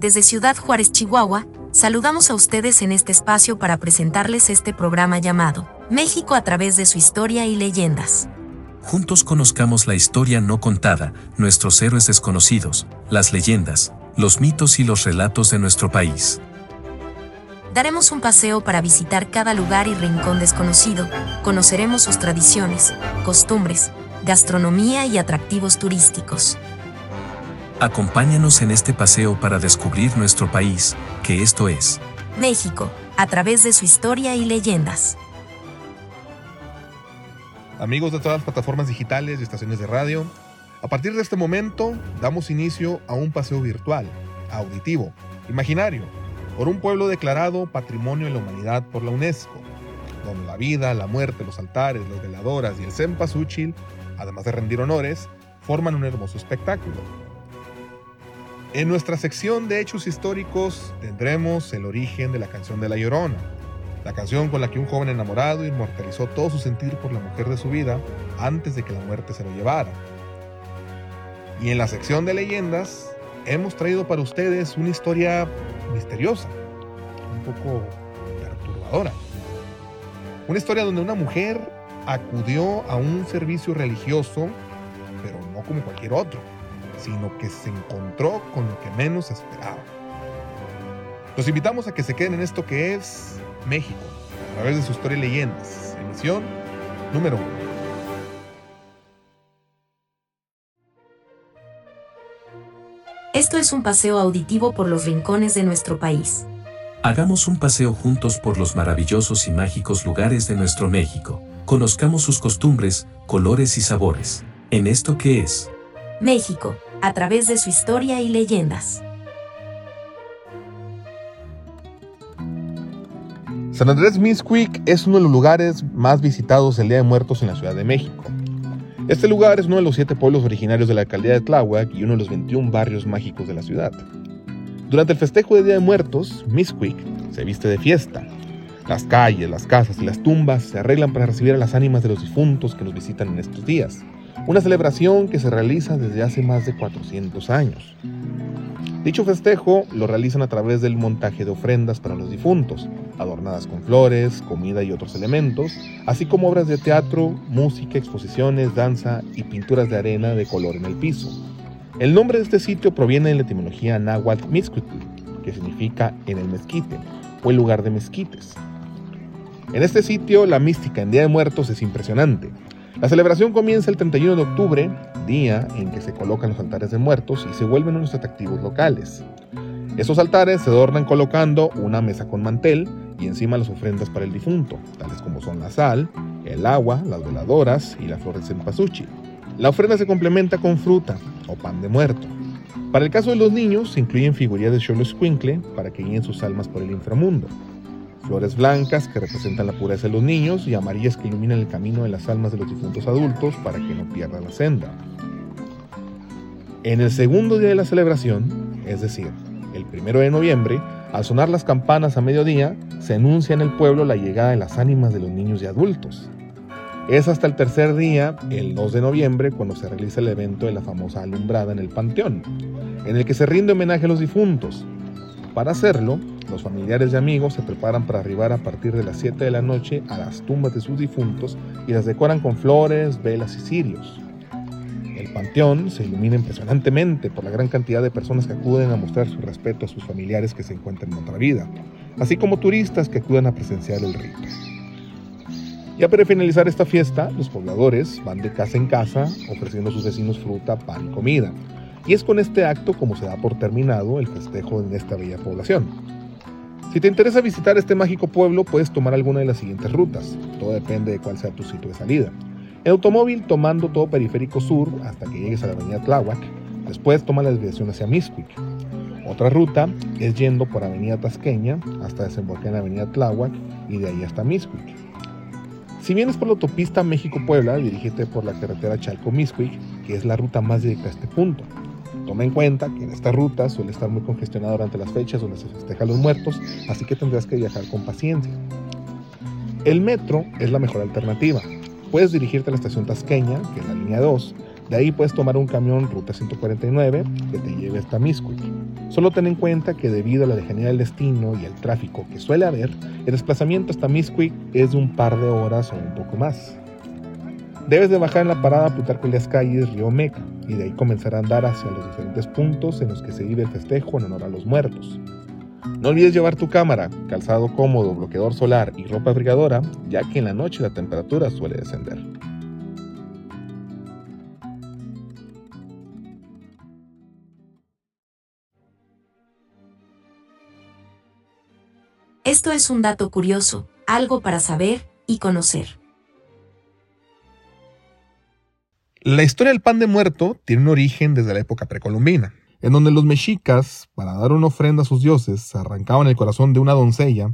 Desde Ciudad Juárez, Chihuahua, saludamos a ustedes en este espacio para presentarles este programa llamado México a través de su historia y leyendas. Juntos conozcamos la historia no contada, nuestros héroes desconocidos, las leyendas, los mitos y los relatos de nuestro país. Daremos un paseo para visitar cada lugar y rincón desconocido, conoceremos sus tradiciones, costumbres, gastronomía y atractivos turísticos. Acompáñanos en este paseo para descubrir nuestro país, que esto es México, a través de su historia y leyendas. Amigos de todas las plataformas digitales y estaciones de radio, a partir de este momento damos inicio a un paseo virtual, auditivo, imaginario, por un pueblo declarado Patrimonio de la Humanidad por la UNESCO, donde la vida, la muerte, los altares, las veladoras y el cempasúchil, además de rendir honores, forman un hermoso espectáculo. En nuestra sección de hechos históricos tendremos el origen de la canción de La Llorona, la canción con la que un joven enamorado inmortalizó todo su sentir por la mujer de su vida antes de que la muerte se lo llevara. Y en la sección de leyendas hemos traído para ustedes una historia misteriosa, un poco perturbadora. Una historia donde una mujer acudió a un servicio religioso, pero no como cualquier otro, sino que se encontró con lo que menos esperaba. Los invitamos a que se queden en esto que es México, a través de su historia y leyendas. Emisión número uno. Esto es un paseo auditivo por los rincones de nuestro país. Hagamos un paseo juntos por los maravillosos y mágicos lugares de nuestro México. Conozcamos sus costumbres, colores y sabores. En esto que es México, a través de su historia y leyendas. San Andrés Mixquic es uno de los lugares más visitados el Día de Muertos en la Ciudad de México. Este lugar es uno de los siete pueblos originarios de la alcaldía de Tláhuac y uno de los 21 barrios mágicos de la ciudad. Durante el festejo de Día de Muertos, Mixquic se viste de fiesta. Las calles, las casas y las tumbas se arreglan para recibir a las ánimas de los difuntos que nos visitan en estos días. Una celebración que se realiza desde hace más de 400 años. Dicho festejo lo realizan a través del montaje de ofrendas para los difuntos, adornadas con flores, comida y otros elementos, así como obras de teatro, música, exposiciones, danza y pinturas de arena de color en el piso. El nombre de este sitio proviene de la etimología náhuatl Mixcuitl, que significa en el mezquite o el lugar de mezquites. En este sitio la mística en Día de Muertos es impresionante. La celebración comienza el 31 de octubre, día en que se colocan los altares de muertos y se vuelven unos atractivos locales. Estos altares se adornan colocando una mesa con mantel y encima las ofrendas para el difunto, tales como son la sal, el agua, las veladoras y la flor de cempasúchil. La ofrenda se complementa con fruta o pan de muerto. Para el caso de los niños, se incluyen figurillas de Cholo Squinkle para que guíen sus almas por el inframundo flores blancas que representan la pureza de los niños y amarillas que iluminan el camino de las almas de los difuntos adultos para que no pierdan la senda. En el segundo día de la celebración, es decir, el primero de noviembre, al sonar las campanas a mediodía, se anuncia en el pueblo la llegada de las ánimas de los niños y adultos. Es hasta el tercer día, el 2 de noviembre, cuando se realiza el evento de la famosa alumbrada en el Panteón, en el que se rinde homenaje a los difuntos. Para hacerlo, los familiares y amigos se preparan para arribar a partir de las 7 de la noche a las tumbas de sus difuntos y las decoran con flores, velas y cirios. El panteón se ilumina impresionantemente por la gran cantidad de personas que acuden a mostrar su respeto a sus familiares que se encuentran en otra vida, así como turistas que acuden a presenciar el rito. Ya para finalizar esta fiesta, los pobladores van de casa en casa ofreciendo a sus vecinos fruta, pan y comida. Y es con este acto como se da por terminado el festejo en esta bella población. Si te interesa visitar este mágico pueblo, puedes tomar alguna de las siguientes rutas. Todo depende de cuál sea tu sitio de salida. En automóvil, tomando todo periférico sur hasta que llegues a la avenida Tláhuac. Después toma la desviación hacia Mixquic. Otra ruta es yendo por avenida Tasqueña hasta desembocar en la avenida Tláhuac y de ahí hasta Mixquic. Si vienes por la autopista México-Puebla, dirígete por la carretera Chalco-Mixquic, que es la ruta más directa a este punto. Toma en cuenta que en esta ruta suele estar muy congestionada durante las fechas donde se festejan los muertos, así que tendrás que viajar con paciencia. El metro es la mejor alternativa. Puedes dirigirte a la estación Tasqueña, que es la línea 2. De ahí puedes tomar un camión ruta 149 que te lleve hasta Miscuic. Solo ten en cuenta que debido a la lejanía del destino y el tráfico que suele haber, el desplazamiento hasta Misquick es de un par de horas o un poco más. Debes de bajar en la parada Plutarco las Calles, Río Meca, y de ahí comenzar a andar hacia los diferentes puntos en los que se vive el festejo en honor a los muertos. No olvides llevar tu cámara, calzado cómodo, bloqueador solar y ropa abrigadora, ya que en la noche la temperatura suele descender. Esto es un dato curioso, algo para saber y conocer. La historia del pan de muerto tiene un origen desde la época precolombina, en donde los mexicas, para dar una ofrenda a sus dioses, arrancaban el corazón de una doncella,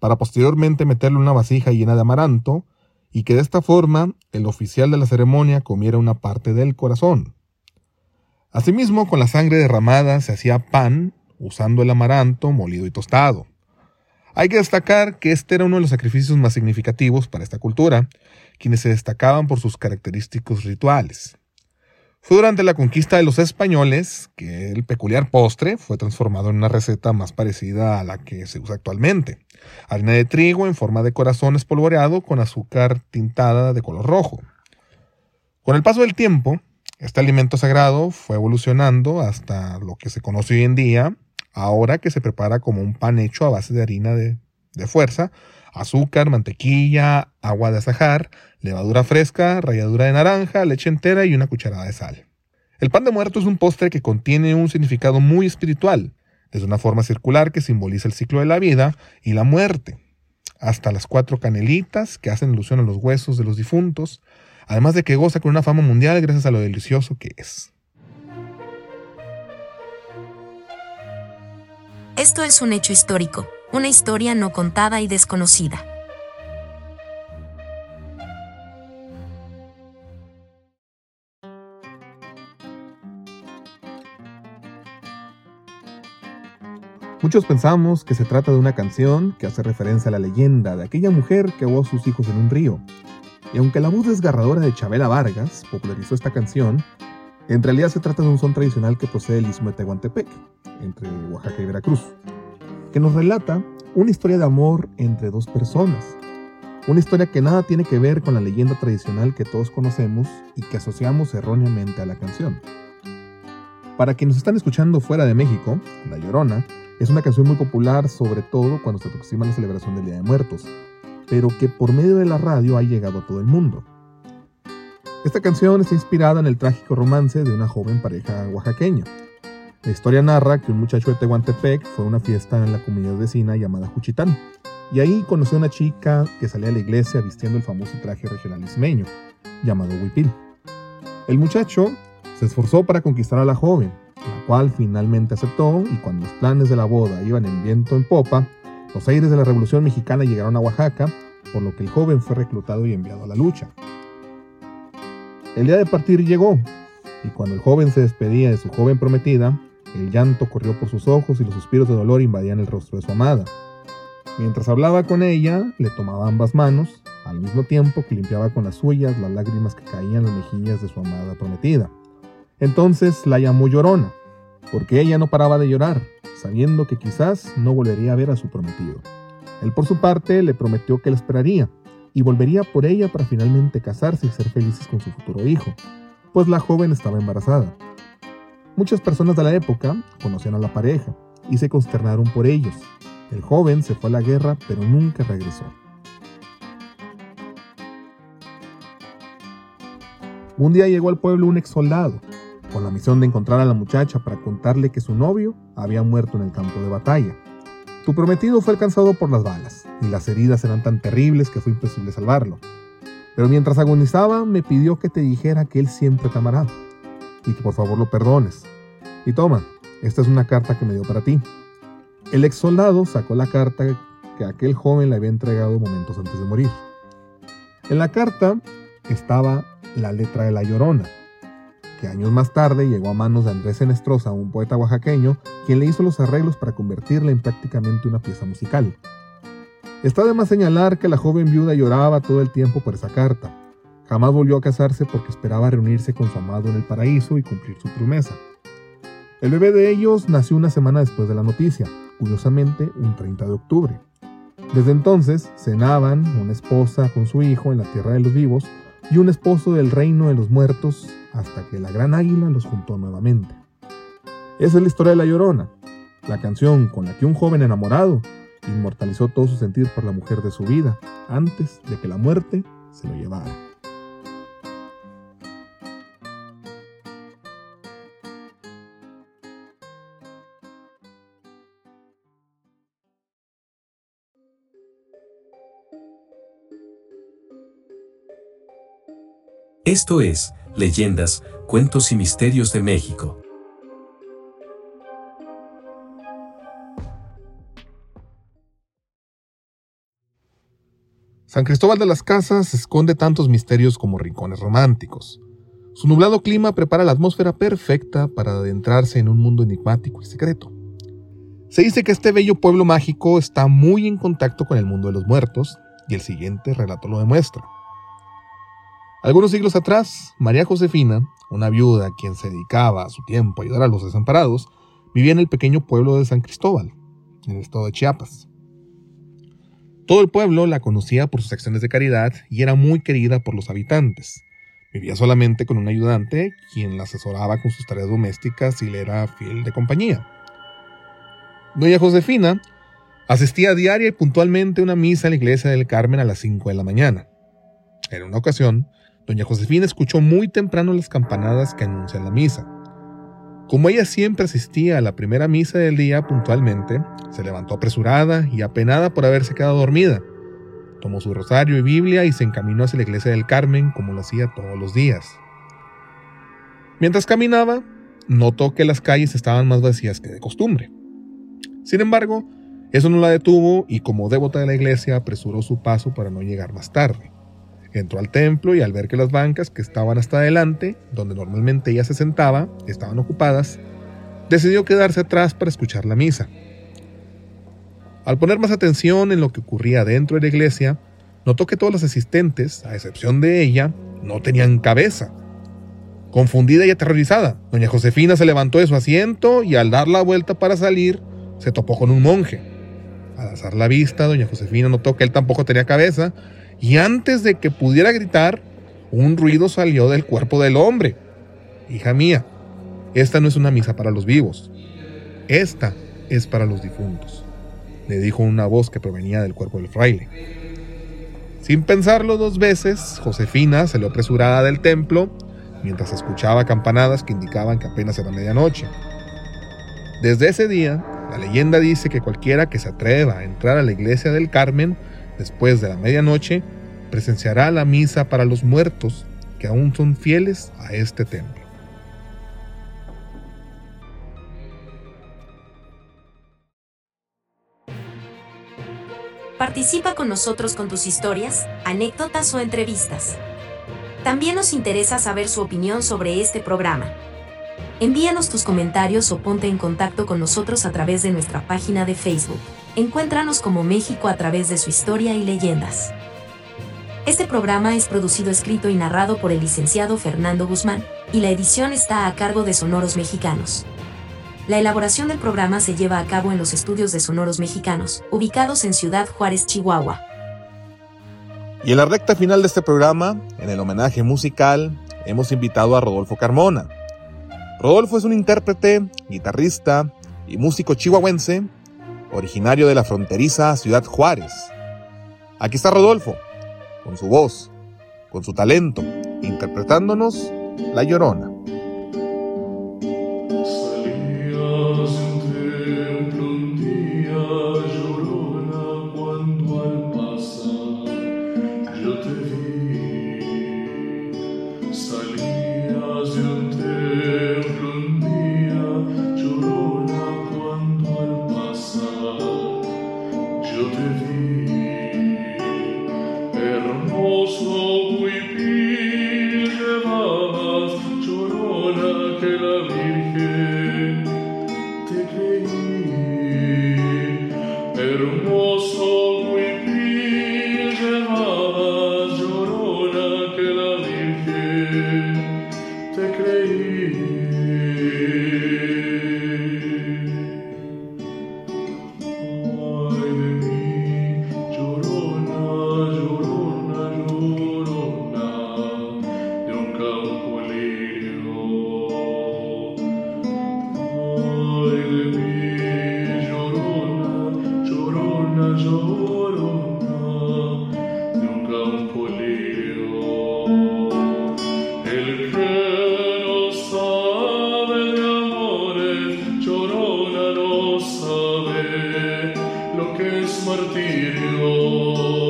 para posteriormente meterle una vasija llena de amaranto, y que de esta forma el oficial de la ceremonia comiera una parte del corazón. Asimismo, con la sangre derramada se hacía pan, usando el amaranto molido y tostado. Hay que destacar que este era uno de los sacrificios más significativos para esta cultura, quienes se destacaban por sus característicos rituales. Fue durante la conquista de los españoles que el peculiar postre fue transformado en una receta más parecida a la que se usa actualmente. Harina de trigo en forma de corazón espolvoreado con azúcar tintada de color rojo. Con el paso del tiempo, este alimento sagrado fue evolucionando hasta lo que se conoce hoy en día ahora que se prepara como un pan hecho a base de harina de, fuerza, azúcar, mantequilla, agua de azahar, levadura fresca, ralladura de naranja, leche entera y una cucharada de sal. El pan de muerto es un postre que contiene un significado muy espiritual, desde una forma circular que simboliza el ciclo de la vida y la muerte, hasta las cuatro canelitas que hacen alusión a los huesos de los difuntos, además de que goza con una fama mundial gracias a lo delicioso que es. Esto es un hecho histórico, una historia no contada y desconocida. Muchos pensamos que se trata de una canción que hace referencia a la leyenda de aquella mujer que ahogó a sus hijos en un río. Y aunque la voz desgarradora de Chabela Vargas popularizó esta canción, en realidad se trata de un son tradicional que procede del istmo de Tehuantepec, entre Oaxaca y Veracruz, que nos relata una historia de amor entre dos personas. Una historia que nada tiene que ver con la leyenda tradicional que todos conocemos y que asociamos erróneamente a la canción. Para quienes están escuchando fuera de México, La Llorona es una canción muy popular sobre todo cuando se aproxima la celebración del Día de Muertos, pero que por medio de la radio ha llegado a todo el mundo. Esta canción está inspirada en el trágico romance de una joven pareja oaxaqueña, la historia narra que un muchacho de Tehuantepec fue a una fiesta en la comunidad vecina llamada Juchitán, y ahí conoció a una chica que salía a la iglesia vistiendo el famoso traje regional ismeño, llamado huipil. El muchacho se esforzó para conquistar a la joven, la cual finalmente aceptó, y cuando los planes de la boda iban en viento en popa, los aires de la Revolución Mexicana llegaron a Oaxaca, por lo que el joven fue reclutado y enviado a la lucha. El día de partir llegó, y cuando el joven se despedía de su joven prometida, el llanto corrió por sus ojos y los suspiros de dolor invadían el rostro de su amada. Mientras hablaba con ella, le tomaba ambas manos, al mismo tiempo que limpiaba con las suyas las lágrimas que caían en las mejillas de su amada prometida. Entonces la llamó llorona, porque ella no paraba de llorar, sabiendo que quizás no volvería a ver a su prometido. Él por su parte le prometió que la esperaría, y volvería por ella para finalmente casarse y ser felices con su futuro hijo, pues la joven estaba embarazada. Muchas personas de la época conocían a la pareja y se consternaron por ellos. El joven se fue a la guerra pero nunca regresó. Un día llegó al pueblo un ex soldado, con la misión de encontrar a la muchacha para contarle que su novio había muerto en el campo de batalla. Tu prometido fue alcanzado por las balas, y las heridas eran tan terribles que fue imposible salvarlo. Pero mientras agonizaba, me pidió que te dijera que él siempre te amará y que por favor lo perdones. Y toma, esta es una carta que me dio para ti. El ex soldado sacó la carta que aquel joven le había entregado momentos antes de morir. En la carta estaba la letra de la llorona, que años más tarde llegó a manos de Andrés Enestrosa, un poeta oaxaqueño, quien le hizo los arreglos para convertirla en prácticamente una pieza musical. Está de más señalar que la joven viuda lloraba todo el tiempo por esa carta, Jamás volvió a casarse porque esperaba reunirse con su amado en el paraíso y cumplir su promesa. El bebé de ellos nació una semana después de la noticia, curiosamente un 30 de octubre. Desde entonces cenaban una esposa con su hijo en la tierra de los vivos y un esposo del reino de los muertos hasta que la gran águila los juntó nuevamente. Esa es la historia de La Llorona, la canción con la que un joven enamorado inmortalizó todo su sentir por la mujer de su vida antes de que la muerte se lo llevara. Esto es, Leyendas, Cuentos y Misterios de México. San Cristóbal de las Casas esconde tantos misterios como rincones románticos. Su nublado clima prepara la atmósfera perfecta para adentrarse en un mundo enigmático y secreto. Se dice que este bello pueblo mágico está muy en contacto con el mundo de los muertos, y el siguiente relato lo demuestra. Algunos siglos atrás, María Josefina, una viuda quien se dedicaba a su tiempo a ayudar a los desamparados, vivía en el pequeño pueblo de San Cristóbal, en el estado de Chiapas. Todo el pueblo la conocía por sus acciones de caridad y era muy querida por los habitantes. Vivía solamente con un ayudante, quien la asesoraba con sus tareas domésticas y le era fiel de compañía. Doña Josefina asistía diaria y puntualmente a una misa en la iglesia del Carmen a las 5 de la mañana. En una ocasión, Doña Josefina escuchó muy temprano las campanadas que anuncian la misa. Como ella siempre asistía a la primera misa del día puntualmente, se levantó apresurada y apenada por haberse quedado dormida. Tomó su rosario y Biblia y se encaminó hacia la iglesia del Carmen como lo hacía todos los días. Mientras caminaba, notó que las calles estaban más vacías que de costumbre. Sin embargo, eso no la detuvo y como devota de la iglesia apresuró su paso para no llegar más tarde. Entró al templo y al ver que las bancas que estaban hasta adelante, donde normalmente ella se sentaba, estaban ocupadas, decidió quedarse atrás para escuchar la misa. Al poner más atención en lo que ocurría dentro de la iglesia, notó que todos los asistentes, a excepción de ella, no tenían cabeza. Confundida y aterrorizada, doña Josefina se levantó de su asiento y al dar la vuelta para salir, se topó con un monje. Al alzar la vista, doña Josefina notó que él tampoco tenía cabeza y antes de que pudiera gritar, un ruido salió del cuerpo del hombre. Hija mía, esta no es una misa para los vivos, esta es para los difuntos, le dijo una voz que provenía del cuerpo del fraile. Sin pensarlo dos veces, Josefina salió apresurada del templo mientras escuchaba campanadas que indicaban que apenas era medianoche. Desde ese día, la leyenda dice que cualquiera que se atreva a entrar a la iglesia del Carmen después de la medianoche, presenciará la misa para los muertos que aún son fieles a este templo. Participa con nosotros con tus historias, anécdotas o entrevistas. También nos interesa saber su opinión sobre este programa. Envíanos tus comentarios o ponte en contacto con nosotros a través de nuestra página de Facebook. Encuéntranos como México a través de su historia y leyendas. Este programa es producido, escrito y narrado por el licenciado Fernando Guzmán, y la edición está a cargo de Sonoros Mexicanos. La elaboración del programa se lleva a cabo en los estudios de Sonoros Mexicanos, ubicados en Ciudad Juárez, Chihuahua. Y en la recta final de este programa, en el homenaje musical, hemos invitado a Rodolfo Carmona. Rodolfo es un intérprete, guitarrista y músico chihuahuense originario de la fronteriza ciudad Juárez. Aquí está Rodolfo, con su voz, con su talento, interpretándonos La Llorona. Martirio.